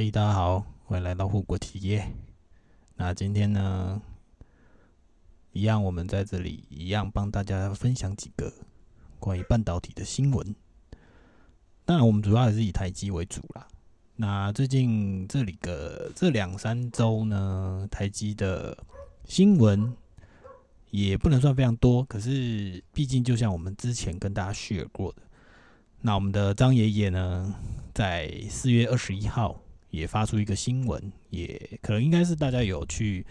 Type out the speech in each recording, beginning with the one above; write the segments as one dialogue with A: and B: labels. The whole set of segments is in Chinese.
A: 嗨，大家好，欢迎来到护国企业。那今天呢，一样我们在这里一样帮大家分享几个关于半导体的新闻。当然，我们主要还是以台积为主啦。那最近这里个这两三周呢，台积的新闻也不能算非常多，可是毕竟就像我们之前跟大家 share 过的，那我们的张爷爷呢，在四月二十一号也发出一个新闻，也可能应该是大家有去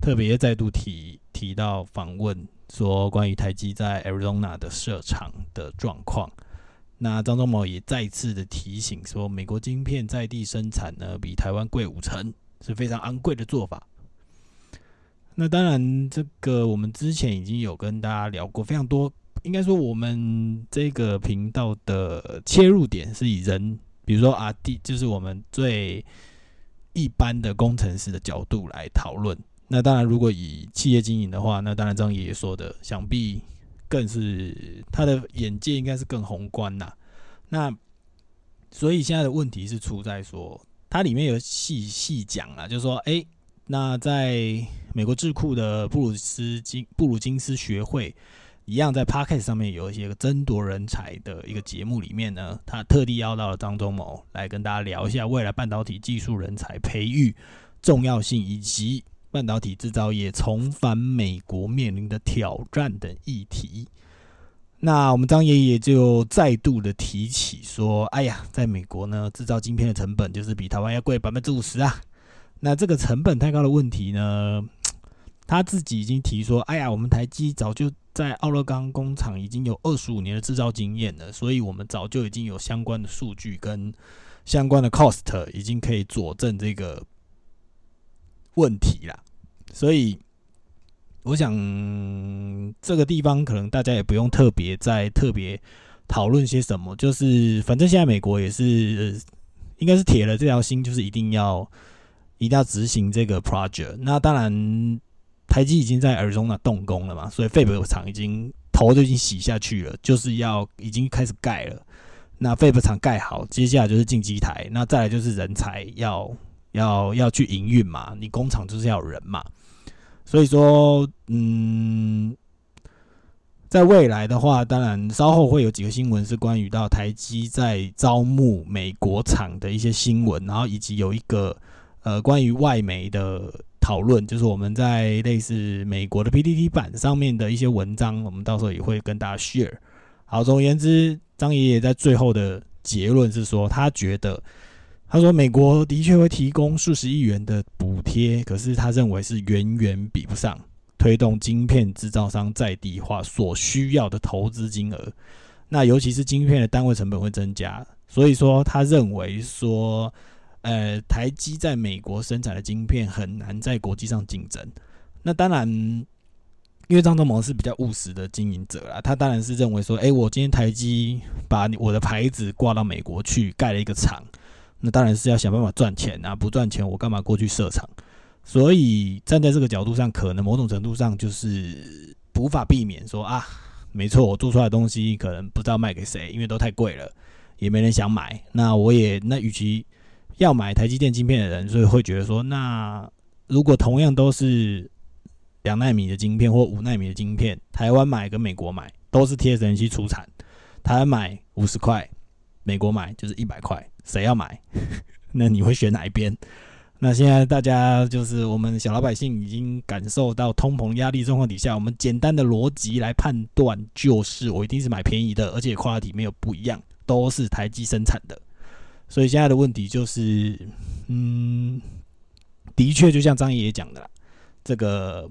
A: 特别再度提提到访问，说关于台积在 Arizona 的设厂的状况。那张忠谋也再次的提醒说，美国晶片在地生产呢，比台湾贵五成，是非常昂贵的做法。那当然，这个我们之前已经有跟大家聊过非常多，应该说我们这个频道的切入点是以人，比如说啊，第就是我们最一般的工程师的角度来讨论。那当然，如果以企业经营的话，那当然张爷爷说的，想必。更是他的眼界应该是更宏观呐。那所以现在的问题是出在说，它里面有细细讲啊，就是说，哎，那在美国智库的布鲁斯金布鲁金斯学会一样，在 p a r k e t 上面有一些个争夺人才的一个节目里面呢，他特地邀到了张忠谋来跟大家聊一下未来半导体技术人才培育重要性以及。半导体制造业重返美国面临的挑战等议题，那我们张爷爷就再度的提起说：“哎呀，在美国呢，制造晶片的成本就是比台湾要贵百分之五十啊。那这个成本太高的问题呢，他自己已经提说：哎呀，我们台积早就在奥勒冈工厂已经有二十五年的制造经验了，所以我们早就已经有相关的数据跟相关的 cost 已经可以佐证这个问题了。”所以，我想这个地方可能大家也不用特别再特别讨论些什么，就是反正现在美国也是应该是铁了这条心，就是一定要一定要执行这个 project。那当然，台积已经在耳中那动工了嘛，所以废北厂已经头都已经洗下去了，就是要已经开始盖了。那废北厂盖好，接下来就是进机台，那再来就是人才要要要去营运嘛，你工厂就是要人嘛。所以说，嗯，在未来的话，当然稍后会有几个新闻是关于到台积在招募美国厂的一些新闻，然后以及有一个呃关于外媒的讨论，就是我们在类似美国的 PPT 版上面的一些文章，我们到时候也会跟大家 share。好，总而言之，张爷爷在最后的结论是说，他觉得。他说：“美国的确会提供数十亿元的补贴，可是他认为是远远比不上推动晶片制造商在地化所需要的投资金额。那尤其是晶片的单位成本会增加，所以说他认为说，呃，台积在美国生产的晶片很难在国际上竞争。那当然，因为张忠谋是比较务实的经营者啦，他当然是认为说，哎，我今天台积把我的牌子挂到美国去盖了一个厂。”那当然是要想办法赚钱啊！不赚钱，我干嘛过去设厂？所以站在这个角度上，可能某种程度上就是无法避免说啊，没错，我做出来的东西可能不知道卖给谁，因为都太贵了，也没人想买。那我也那与其要买台积电晶片的人，所以会觉得说，那如果同样都是两纳米的晶片或五纳米的晶片，台湾买跟美国买都是 TSMC 出产，台湾买五十块，美国买就是一百块。谁要买？那你会选哪一边？那现在大家就是我们小老百姓已经感受到通膨压力状况底下，我们简单的逻辑来判断，就是我一定是买便宜的，而且 quality 没有不一样，都是台积生产的。所以现在的问题就是，嗯，的确就像张爷爷讲的，这个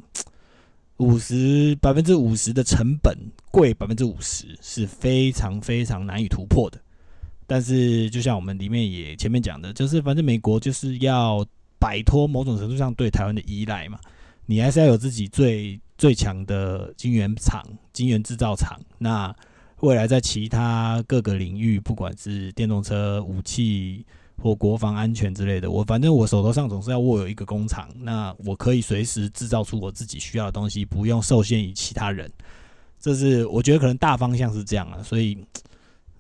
A: 五十百分之五十的成本贵百分之五十是非常非常难以突破的。但是，就像我们里面也前面讲的，就是反正美国就是要摆脱某种程度上对台湾的依赖嘛，你还是要有自己最最强的晶圆厂、晶圆制造厂。那未来在其他各个领域，不管是电动车、武器或国防安全之类的，我反正我手头上总是要握有一个工厂，那我可以随时制造出我自己需要的东西，不用受限于其他人。这是我觉得可能大方向是这样啊，所以，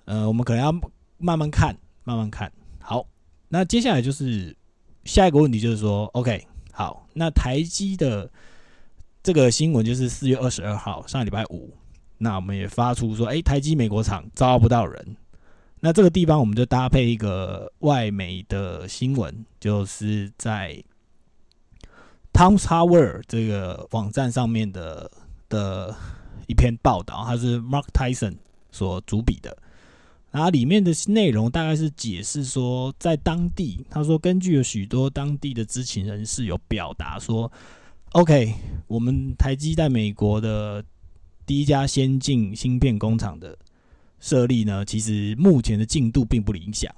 A: 呃，我们可能要。慢慢看，慢慢看好。那接下来就是下一个问题，就是说，OK，好，那台积的这个新闻就是四月二十二号，上礼拜五，那我们也发出说，哎，台积美国厂招不到人。那这个地方我们就搭配一个外媒的新闻，就是在 Tom Tower 这个网站上面的的一篇报道，它是 Mark Tyson 所主笔的。然后里面的内容大概是解释说，在当地，他说根据有许多当地的知情人士有表达说，OK，我们台积在美国的第一家先进芯片工厂的设立呢，其实目前的进度并不理想。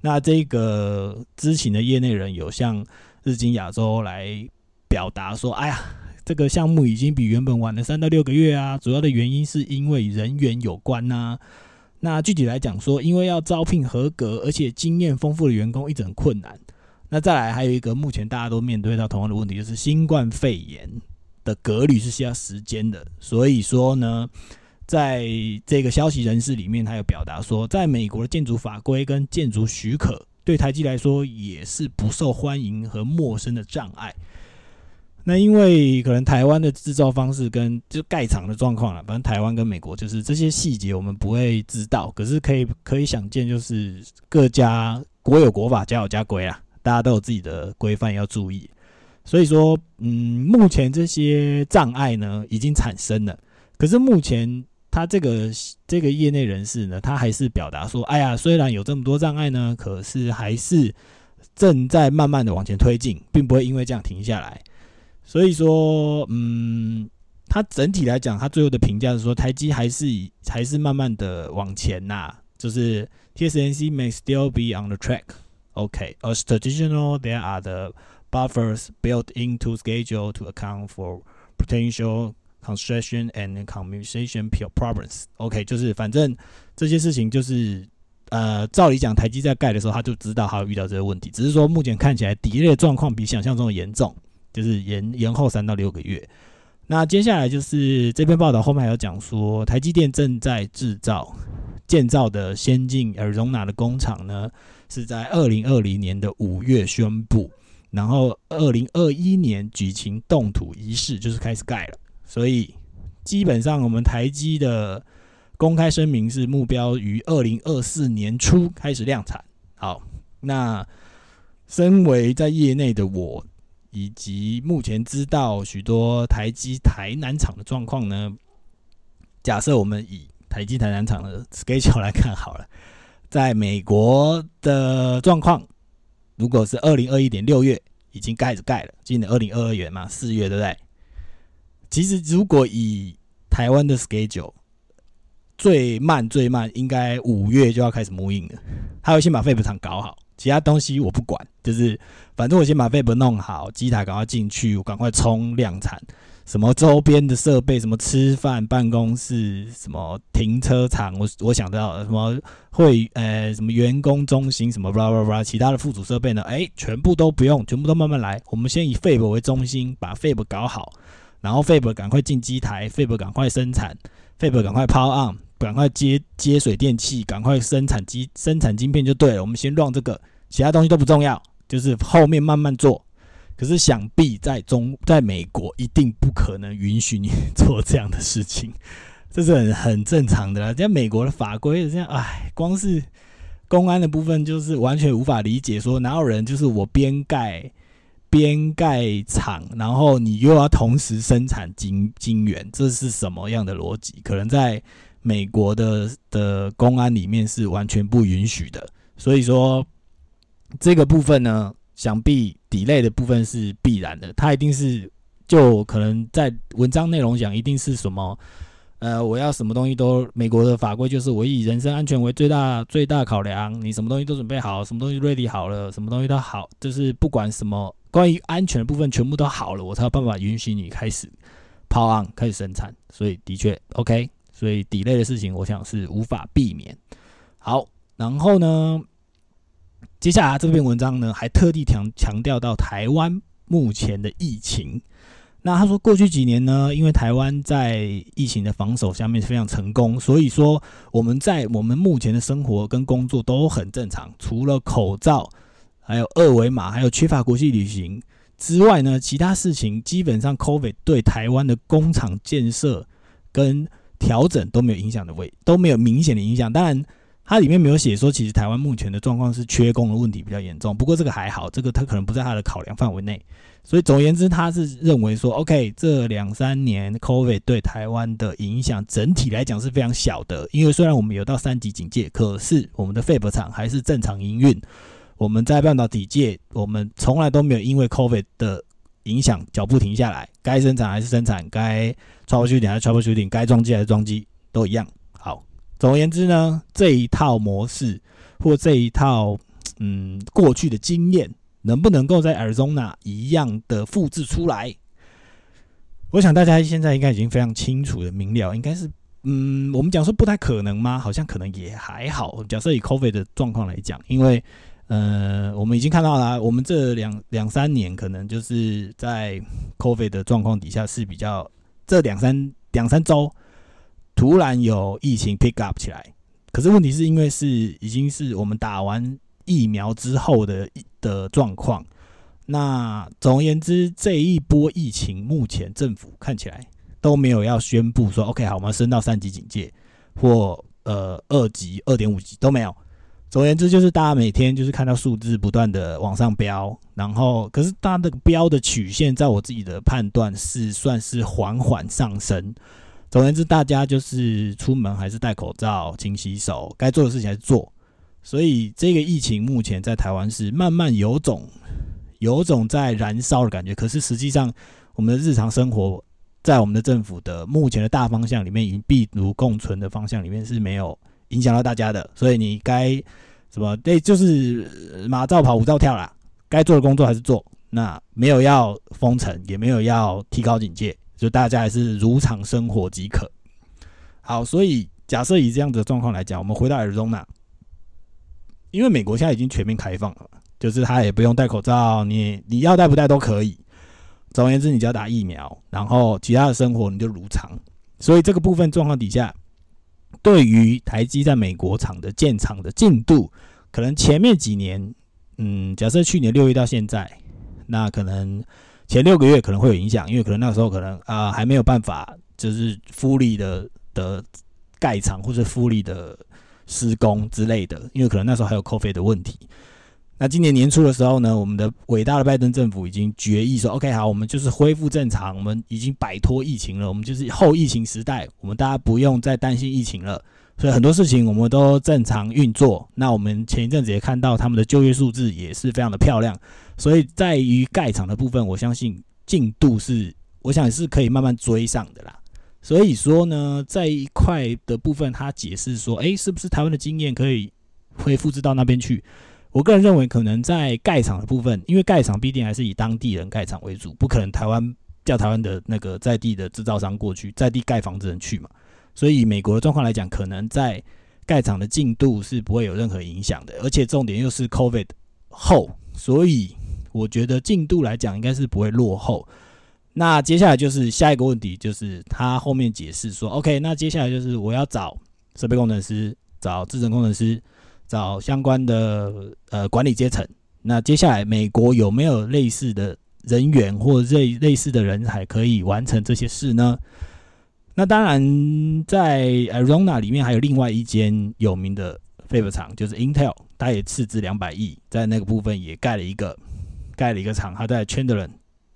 A: 那这个知情的业内人有向日经亚洲来表达说，哎呀，这个项目已经比原本晚了三到六个月啊，主要的原因是因为人员有关呐。那具体来讲说，因为要招聘合格而且经验丰富的员工，一直很困难。那再来还有一个，目前大家都面对到同样的问题，就是新冠肺炎的隔离是需要时间的。所以说呢，在这个消息人士里面，他有表达说，在美国的建筑法规跟建筑许可，对台积来说也是不受欢迎和陌生的障碍。那因为可能台湾的制造方式跟就盖厂的状况了，反正台湾跟美国就是这些细节我们不会知道，可是可以可以想见，就是各家国有国法，家有家规啊，大家都有自己的规范要注意。所以说，嗯，目前这些障碍呢已经产生了，可是目前他这个这个业内人士呢，他还是表达说，哎呀，虽然有这么多障碍呢，可是还是正在慢慢的往前推进，并不会因为这样停下来。所以说，嗯，它整体来讲，它最后的评价是说，台积还是还是慢慢的往前呐。就是 TSMC may still be on the track. Okay, as traditional, there are the buffers built into schedule to account for potential construction and communication problems. OK，就是反正这些事情就是呃，照理讲，台积在盖的时候，他就知道他会遇到这个问题，只是说目前看起来底类状况比想象中的严重。就是延延后三到六个月。那接下来就是这篇报道后面还有讲说，台积电正在制造建造的先进而容纳的工厂呢，是在二零二零年的五月宣布，然后二零二一年举行动土仪式，就是开始盖了。所以基本上我们台积的公开声明是目标于二零二四年初开始量产。好，那身为在业内的我。以及目前知道许多台积台南厂的状况呢？假设我们以台积台南厂的 schedule 来看好了，在美国的状况，如果是二零二一年六月已经盖着盖了，今年二零二二年嘛，四月对不对？其实如果以台湾的 schedule，最慢最慢应该五月就要开始模印了，他会先把废品厂搞好。其他东西我不管，就是反正我先把 f a b 弄好，机台赶快进去，我赶快冲量产。什么周边的设备，什么吃饭办公室，什么停车场，我我想到什么会呃什么员工中心，什么 blah blah blah，其他的附属设备呢？哎，全部都不用，全部都慢慢来。我们先以 f a b 为中心，把 f a b 搞好，然后 f a b 赶快进机台 f a b 赶快生产 f a b 赶快 power on。赶快接接水电气，赶快生产机生产晶片就对了。我们先让这个，其他东西都不重要，就是后面慢慢做。可是想必在中，在美国一定不可能允许你做这样的事情，这是很很正常的啦。在美国的法规这样，哎，光是公安的部分就是完全无法理解，说哪有人就是我边盖边盖厂，然后你又要同时生产晶晶元，这是什么样的逻辑？可能在。美国的的公安里面是完全不允许的，所以说这个部分呢，想必底类的部分是必然的。它一定是就可能在文章内容讲，一定是什么呃，我要什么东西都美国的法规就是我以人身安全为最大最大考量，你什么东西都准备好，什么东西 ready 好了，什么东西都好，就是不管什么关于安全的部分全部都好了，我才有办法允许你开始抛案开始生产。所以的确 OK。所以底类的事情，我想是无法避免。好，然后呢，接下来这篇文章呢，还特地强强调到台湾目前的疫情。那他说，过去几年呢，因为台湾在疫情的防守下面非常成功，所以说我们在我们目前的生活跟工作都很正常，除了口罩还有二维码，还有缺乏国际旅行之外呢，其他事情基本上 COVID 对台湾的工厂建设跟调整都没有影响的位，都没有明显的影响。当然，它里面没有写说，其实台湾目前的状况是缺工的问题比较严重。不过这个还好，这个它可能不在它的考量范围内。所以总而言之，他是认为说，OK，这两三年 COVID 对台湾的影响整体来讲是非常小的。因为虽然我们有到三级警戒，可是我们的废 b 厂还是正常营运。我们在半导体界，我们从来都没有因为 COVID 的影响脚步停下来，该生产还是生产，该 troubleshooting 还是 troubleshooting，该装机还是装机，都一样。好，总而言之呢，这一套模式或这一套嗯过去的经验。能不能够在 Arizona 一样的复制出来？我想大家现在应该已经非常清楚的明了，应该是，嗯，我们讲说不太可能吗？好像可能也还好。假设以 COVID 的状况来讲，因为，呃，我们已经看到了，我们这两两三年可能就是在 COVID 的状况底下是比较，这两三两三周突然有疫情 pick up 起来，可是问题是因为是已经是我们打完。疫苗之后的的状况，那总而言之，这一波疫情目前政府看起来都没有要宣布说，OK，好，我们升到三级警戒或呃二级、二点五级都没有。总而言之，就是大家每天就是看到数字不断的往上飙，然后可是它的飙的曲线，在我自己的判断是算是缓缓上升。总而言之，大家就是出门还是戴口罩、勤洗手，该做的事情还是做。所以这个疫情目前在台湾是慢慢有种有种在燃烧的感觉，可是实际上我们的日常生活在我们的政府的目前的大方向里面，与病毒共存的方向里面是没有影响到大家的。所以你该什么？对，就是马照跑，舞照跳啦。该做的工作还是做，那没有要封城，也没有要提高警戒，就大家还是如常生活即可。好，所以假设以这样子的状况来讲，我们回到耳中呢？因为美国现在已经全面开放了，就是他也不用戴口罩，你你要戴不戴都可以。总而言之，你只要打疫苗，然后其他的生活你就如常。所以这个部分状况底下，对于台积在美国厂的建厂的进度，可能前面几年，嗯，假设去年六月到现在，那可能前六个月可能会有影响，因为可能那时候可能啊还没有办法，就是复利的的盖厂或者复利的。施工之类的，因为可能那时候还有扣费的问题。那今年年初的时候呢，我们的伟大的拜登政府已经决议说：“OK，好，我们就是恢复正常，我们已经摆脱疫情了，我们就是后疫情时代，我们大家不用再担心疫情了。所以很多事情我们都正常运作。那我们前一阵子也看到他们的就业数字也是非常的漂亮。所以在于盖厂的部分，我相信进度是，我想是可以慢慢追上的啦。”所以说呢，在一块的部分，他解释说，诶，是不是台湾的经验可以会复制到那边去？我个人认为，可能在盖厂的部分，因为盖厂必定还是以当地人盖厂为主，不可能台湾叫台湾的那个在地的制造商过去，在地盖房子人去嘛。所以美国的状况来讲，可能在盖厂的进度是不会有任何影响的，而且重点又是 COVID 后，所以我觉得进度来讲应该是不会落后。那接下来就是下一个问题，就是他后面解释说，OK，那接下来就是我要找设备工程师、找制程工程师、找相关的呃管理阶层。那接下来美国有没有类似的人员或类类似的人才可以完成这些事呢？那当然，在 Arizona 里面还有另外一间有名的废品厂，就是 Intel，它也斥资两百亿，在那个部分也盖了一个盖了一个厂，它在 Chandler。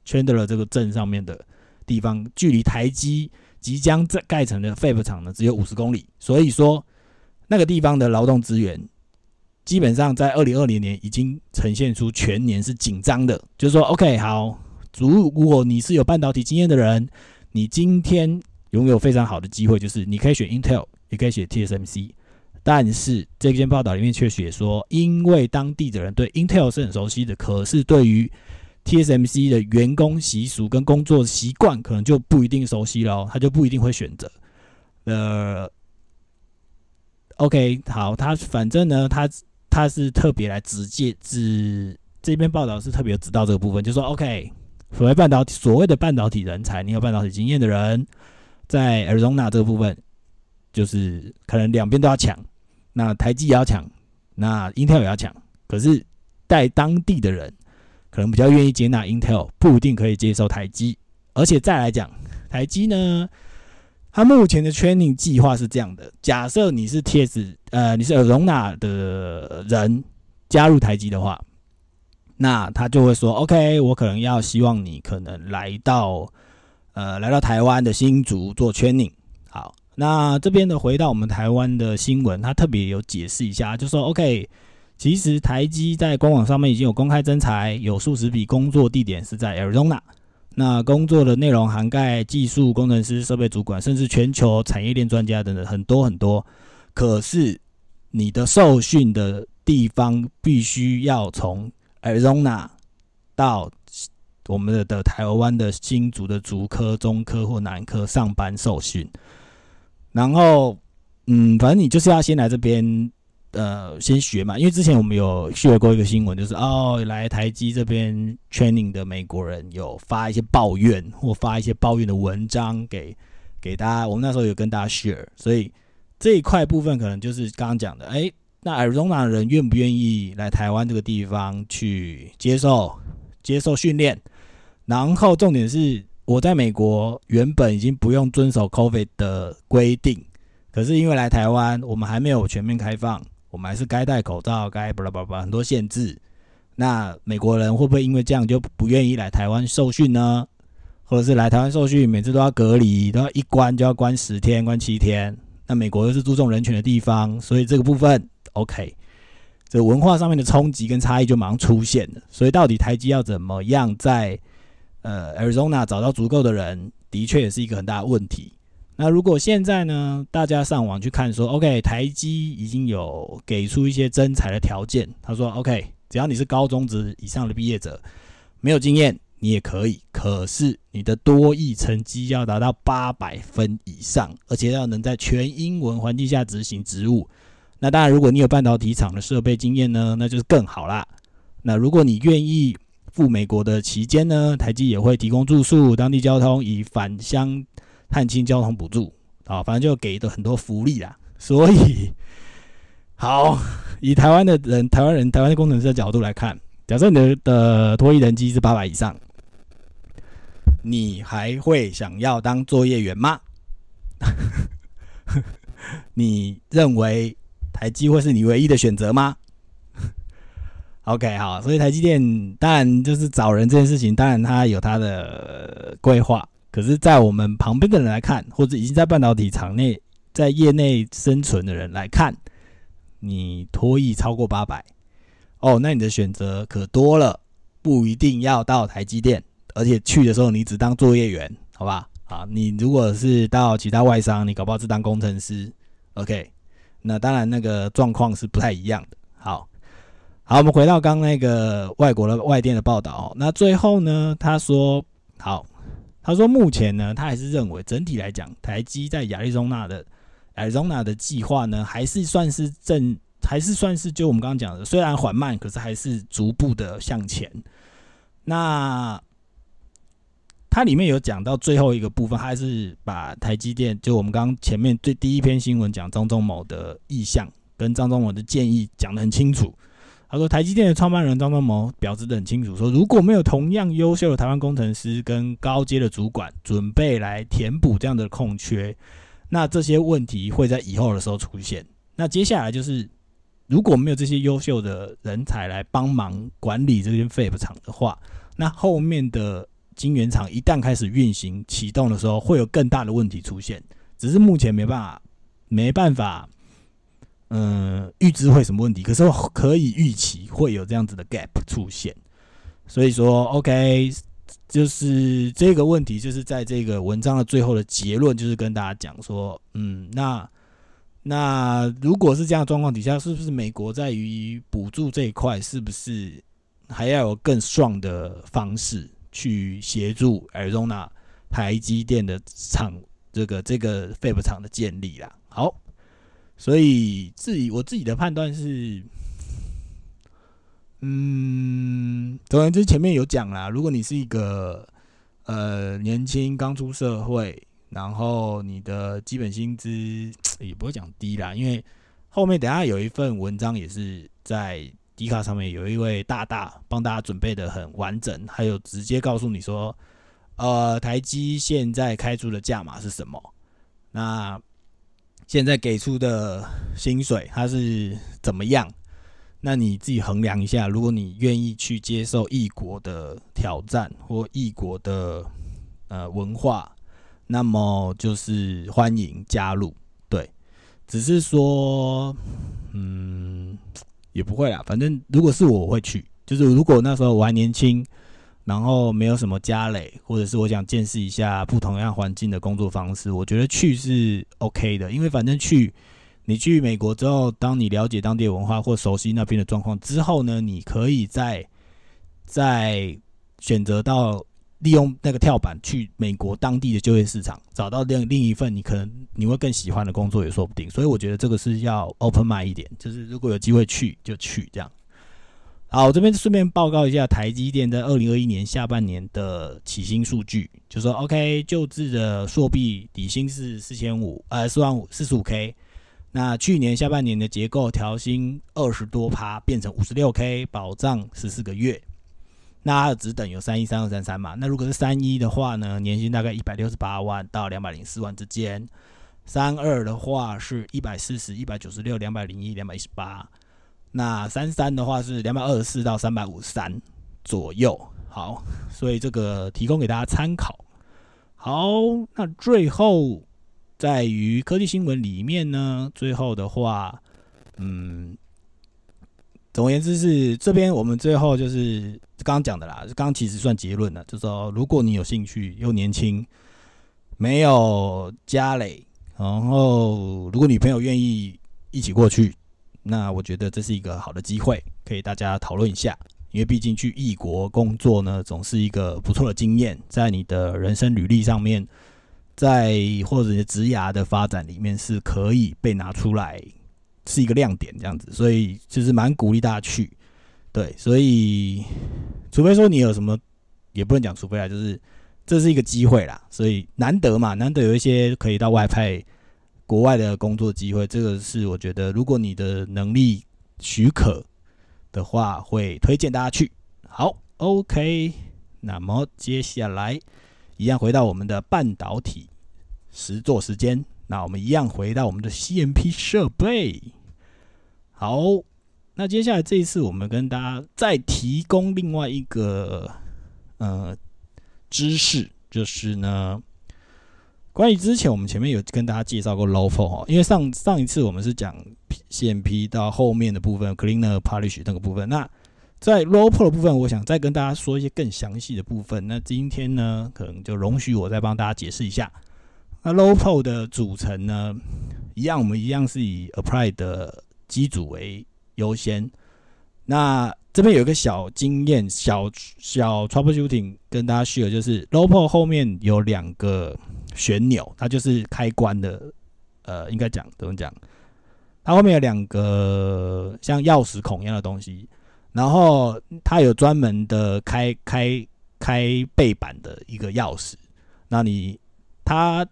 A: Chandler 这个镇上面的地方，距离台积即将在盖成的 Fab 厂呢，只有五十公里。所以说，那个地方的劳动资源，基本上在二零二零年已经呈现出全年是紧张的。就是说，OK，好，如如果你是有半导体经验的人，你今天拥有非常好的机会，就是你可以选 Intel，也可以选 TSMC。但是这篇报道里面却写说，因为当地的人对 Intel 是很熟悉的，可是对于 TSMC 的员工习俗跟工作习惯可能就不一定熟悉了，他就不一定会选择。呃，OK，好，他反正呢，他他是特别来直接指这篇报道是特别指到这个部分，就说 OK，所谓半导体所谓的半导体人才，你有半导体经验的人，在 Arizona 这个部分，就是可能两边都要抢，那台积也要抢，那 Intel 也要抢，可是。在当地的人可能比较愿意接纳 Intel，不一定可以接受台积。而且再来讲，台积呢，它目前的 training 计划是这样的：假设你是 TS，呃，你是 Arona 的人加入台积的话，那他就会说：OK，我可能要希望你可能来到，呃，来到台湾的新竹做 training。好，那这边的回到我们台湾的新闻，他特别有解释一下，就说 OK。其实台积在官网上面已经有公开征才，有数十笔工作地点是在 Arizona。那工作的内容涵盖技术工程师、设备主管，甚至全球产业链专家等等很多很多。可是你的受训的地方必须要从 Arizona 到我们的的台湾的新竹的竹科、中科或南科上班受训。然后，嗯，反正你就是要先来这边。呃，先学嘛，因为之前我们有学过一个新闻，就是哦，来台积这边 training 的美国人有发一些抱怨或发一些抱怨的文章给给大家。我们那时候有跟大家 share，所以这一块部分可能就是刚刚讲的，哎，那 Arizona 人愿不愿意来台湾这个地方去接受接受训练？然后重点是，我在美国原本已经不用遵守 COVID 的规定，可是因为来台湾，我们还没有全面开放。我们还是该戴口罩，该巴拉巴拉很多限制。那美国人会不会因为这样就不愿意来台湾受训呢？或者是来台湾受训，每次都要隔离，都要一关就要关十天、关七天？那美国又是注重人权的地方，所以这个部分 OK，这文化上面的冲击跟差异就马上出现了。所以到底台积要怎么样在呃 Arizona 找到足够的人，的确也是一个很大的问题。那如果现在呢？大家上网去看说，OK，台积已经有给出一些增才的条件。他说，OK，只要你是高中职以上的毕业者，没有经验你也可以。可是你的多益成绩要达到八百分以上，而且要能在全英文环境下执行职务。那当然，如果你有半导体厂的设备经验呢，那就是更好啦。那如果你愿意赴美国的期间呢，台积也会提供住宿、当地交通以返乡。探亲交通补助啊，反正就给的很多福利啦。所以，好，以台湾的人、台湾人、台湾的工程师的角度来看，假设你的的脱衣人机是八百以上，你还会想要当作业员吗？你认为台积会是你唯一的选择吗？OK，好，所以台积电当然就是找人这件事情，当然它有它的规划。可是，在我们旁边的人来看，或者已经在半导体厂内、在业内生存的人来看，你脱役超过八百，哦，那你的选择可多了，不一定要到台积电，而且去的时候你只当作业员，好吧？啊，你如果是到其他外商，你搞不好是当工程师，OK？那当然那个状况是不太一样的。好，好，我们回到刚那个外国的外电的报道哦，那最后呢，他说好。他说：“目前呢，他还是认为整体来讲，台积在亚利桑那的 Arizona 的计划呢，还是算是正，还是算是就我们刚刚讲的，虽然缓慢，可是还是逐步的向前。那它里面有讲到最后一个部分，还是把台积电，就我们刚刚前面最第一篇新闻讲张忠谋的意向跟张忠谋的建议讲得很清楚。”他说：“台积电的创办人张忠谋表示的很清楚，说如果没有同样优秀的台湾工程师跟高阶的主管准备来填补这样的空缺，那这些问题会在以后的时候出现。那接下来就是，如果没有这些优秀的人才来帮忙管理这间 Fab 厂的话，那后面的晶圆厂一旦开始运行启动的时候，会有更大的问题出现。只是目前没办法，没办法。”嗯，预知会什么问题？可是可以预期会有这样子的 gap 出现，所以说 OK，就是这个问题，就是在这个文章的最后的结论，就是跟大家讲说，嗯，那那如果是这样状况底下，是不是美国在于补助这一块，是不是还要有更 strong 的方式去协助 Arizona 台积电的厂这个这个 fab 厂的建立啦？好。所以自己我自己的判断是，嗯，总而言之，前面有讲啦。如果你是一个呃年轻刚出社会，然后你的基本薪资 也不会讲低啦，因为后面等下有一份文章也是在迪卡上面有一位大大帮大家准备的很完整，还有直接告诉你说，呃，台积现在开出的价码是什么？那现在给出的薪水它是怎么样？那你自己衡量一下，如果你愿意去接受异国的挑战或异国的呃文化，那么就是欢迎加入。对，只是说，嗯。也不会啦，反正如果是我，我会去。就是如果那时候我还年轻，然后没有什么家累，或者是我想见识一下不同样环境的工作方式，我觉得去是 OK 的。因为反正去，你去美国之后，当你了解当地文化或熟悉那边的状况之后呢，你可以再再选择到。利用那个跳板去美国当地的就业市场，找到另另一份你可能你会更喜欢的工作也说不定。所以我觉得这个是要 open mind 一点，就是如果有机会去就去这样。好，我这边顺便报告一下台积电在二零二一年下半年的起薪数据，就说 OK 就职的硕币底薪是四千五，呃四万五四十五 K。那去年下半年的结构调薪二十多趴，变成五十六 K，保障十四个月。那它的值等有三一、三二、三三嘛？那如果是三一的话呢，年薪大概一百六十八万到两百零四万之间；三二的话是一百四十一百九十六、两百零一、两百一十八；那三三的话是两百二十四到三百五十三左右。好，所以这个提供给大家参考。好，那最后在于科技新闻里面呢，最后的话，嗯。总而言之是这边我们最后就是刚刚讲的啦，刚刚其实算结论了，就说如果你有兴趣又年轻，没有家累，然后如果女朋友愿意一起过去，那我觉得这是一个好的机会，可以大家讨论一下。因为毕竟去异国工作呢，总是一个不错的经验，在你的人生履历上面，在或者职涯的发展里面是可以被拿出来。是一个亮点，这样子，所以就是蛮鼓励大家去，对，所以除非说你有什么，也不能讲除非啊，就是这是一个机会啦，所以难得嘛，难得有一些可以到外派国外的工作机会，这个是我觉得如果你的能力许可的话，会推荐大家去。好，OK，那么接下来一样回到我们的半导体实做时间。那我们一样回到我们的 CMP 设备。好，那接下来这一次我们跟大家再提供另外一个呃知识，就是呢，关于之前我们前面有跟大家介绍过 Low f o 哈，因为上上一次我们是讲 CMP 到后面的部分 Cleaner Polish 那个部分，那在 Low Pro 的部分，我想再跟大家说一些更详细的部分。那今天呢，可能就容许我再帮大家解释一下。那 low p o 的组成呢，一样，我们一样是以 apply 的机组为优先。那这边有一个小经验，小小 troubleshooting 跟大家 share，就是 low p o 后面有两个旋钮，它就是开关的，呃，应该讲怎么讲？它后面有两个像钥匙孔一样的东西，然后它有专门的开开开背板的一个钥匙，那你它。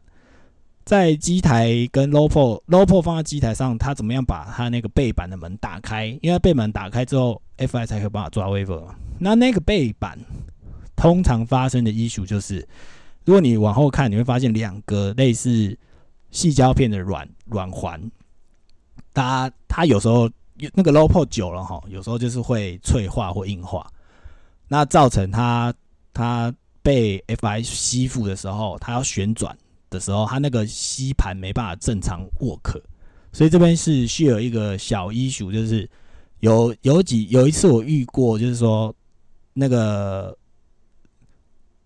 A: 在机台跟 low po low po 放在机台上，它怎么样把它那个背板的门打开？因为背板打开之后，Fi 才可以办法抓 wafer。那那个背板通常发生的 issue 就是，如果你往后看，你会发现两个类似细胶片的软软环，它它有时候那个 low po 久了哈，有时候就是会脆化或硬化，那造成它它被 Fi 吸附的时候，它要旋转。的时候，它那个吸盘没办法正常握可，所以这边是需要一个小医术，就是有有几有一次我遇过，就是说那个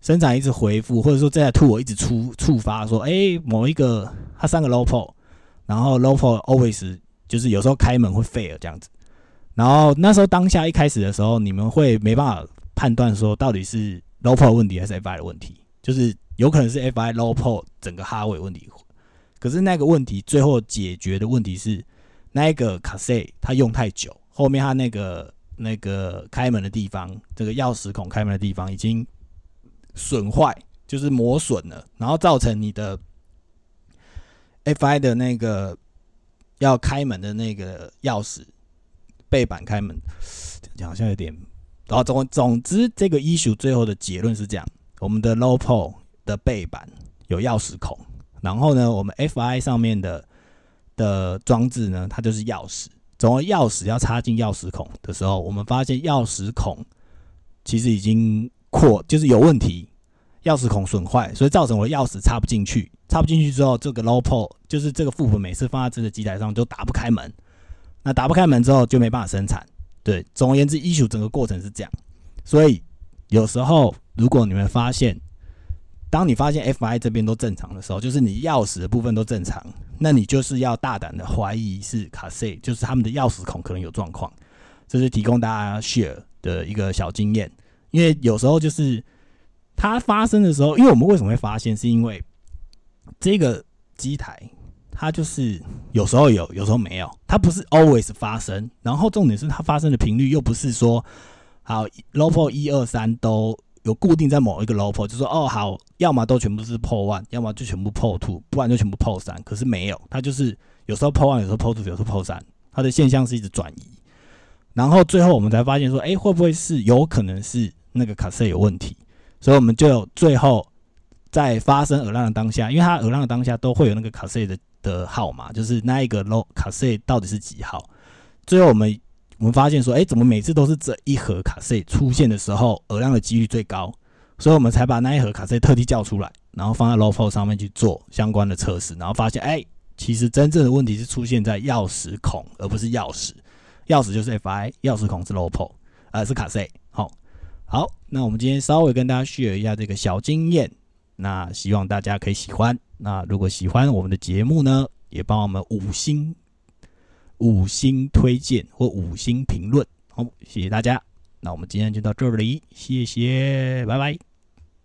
A: 生产一直回复，或者说这台兔我一直触触发说，哎，某一个它三个 low pole，然后 low pole always 就是有时候开门会 fail 这样子，然后那时候当下一开始的时候，你们会没办法判断说到底是 low pole 问题还是 fi 的问题，就是。有可能是 Fi low port 整个哈位问题，可是那个问题最后解决的问题是那一个卡塞它用太久，后面它那个那个开门的地方，这个钥匙孔开门的地方已经损坏，就是磨损了，然后造成你的 Fi 的那个要开门的那个钥匙背板开门，讲好像有点。然后总总之，这个 issue 最后的结论是这样：我们的 Low Pro 的背板有钥匙孔，然后呢，我们 FI 上面的的装置呢，它就是钥匙。总而钥匙要插进钥匙孔的时候，我们发现钥匙孔其实已经扩，就是有问题，钥匙孔损坏，所以造成我的钥匙插不进去。插不进去之后，这个 low pole 就是这个副本每次放在这个机台上都打不开门。那打不开门之后就没办法生产。对，总而言之，issue 整个过程是这样。所以有时候如果你们发现，当你发现 FI 这边都正常的时候，就是你钥匙的部分都正常，那你就是要大胆的怀疑是卡塞，就是他们的钥匙孔可能有状况。这是提供大家 share 的一个小经验。因为有时候就是它发生的时候，因为我们为什么会发现，是因为这个机台，它就是有时候有，有时候没有，它不是 always 发生。然后重点是它发生的频率又不是说，好 low pole 一二三都有固定在某一个 Lopo 就说哦好，要么都全部是 p o one，要么就全部 p o two，不然就全部 p o 三。可是没有，它就是有时候 p o one，有时候 p o two，有时候 p o 三，它的现象是一直转移。然后最后我们才发现说，哎，会不会是有可能是那个卡塞有问题？所以我们就最后。在发生耳浪的当下，因为它耳浪的当下都会有那个卡塞的的号码，就是那一个 low 卡塞到底是几号？最后我们我们发现说，哎，怎么每次都是这一盒卡塞出现的时候，耳浪的几率最高？所以我们才把那一盒卡塞特地叫出来，然后放在 low pole 上面去做相关的测试，然后发现，哎，其实真正的问题是出现在钥匙孔，而不是钥匙。钥匙就是 FI，钥匙孔是 low pole，呃，是卡塞。好，那我们今天稍微跟大家 share 一下这个小经验。那希望大家可以喜欢。那如果喜欢我们的节目呢，也帮我们五星五星推荐或五星评论。好，谢谢大家。那我们今天就到这里，谢谢，拜拜。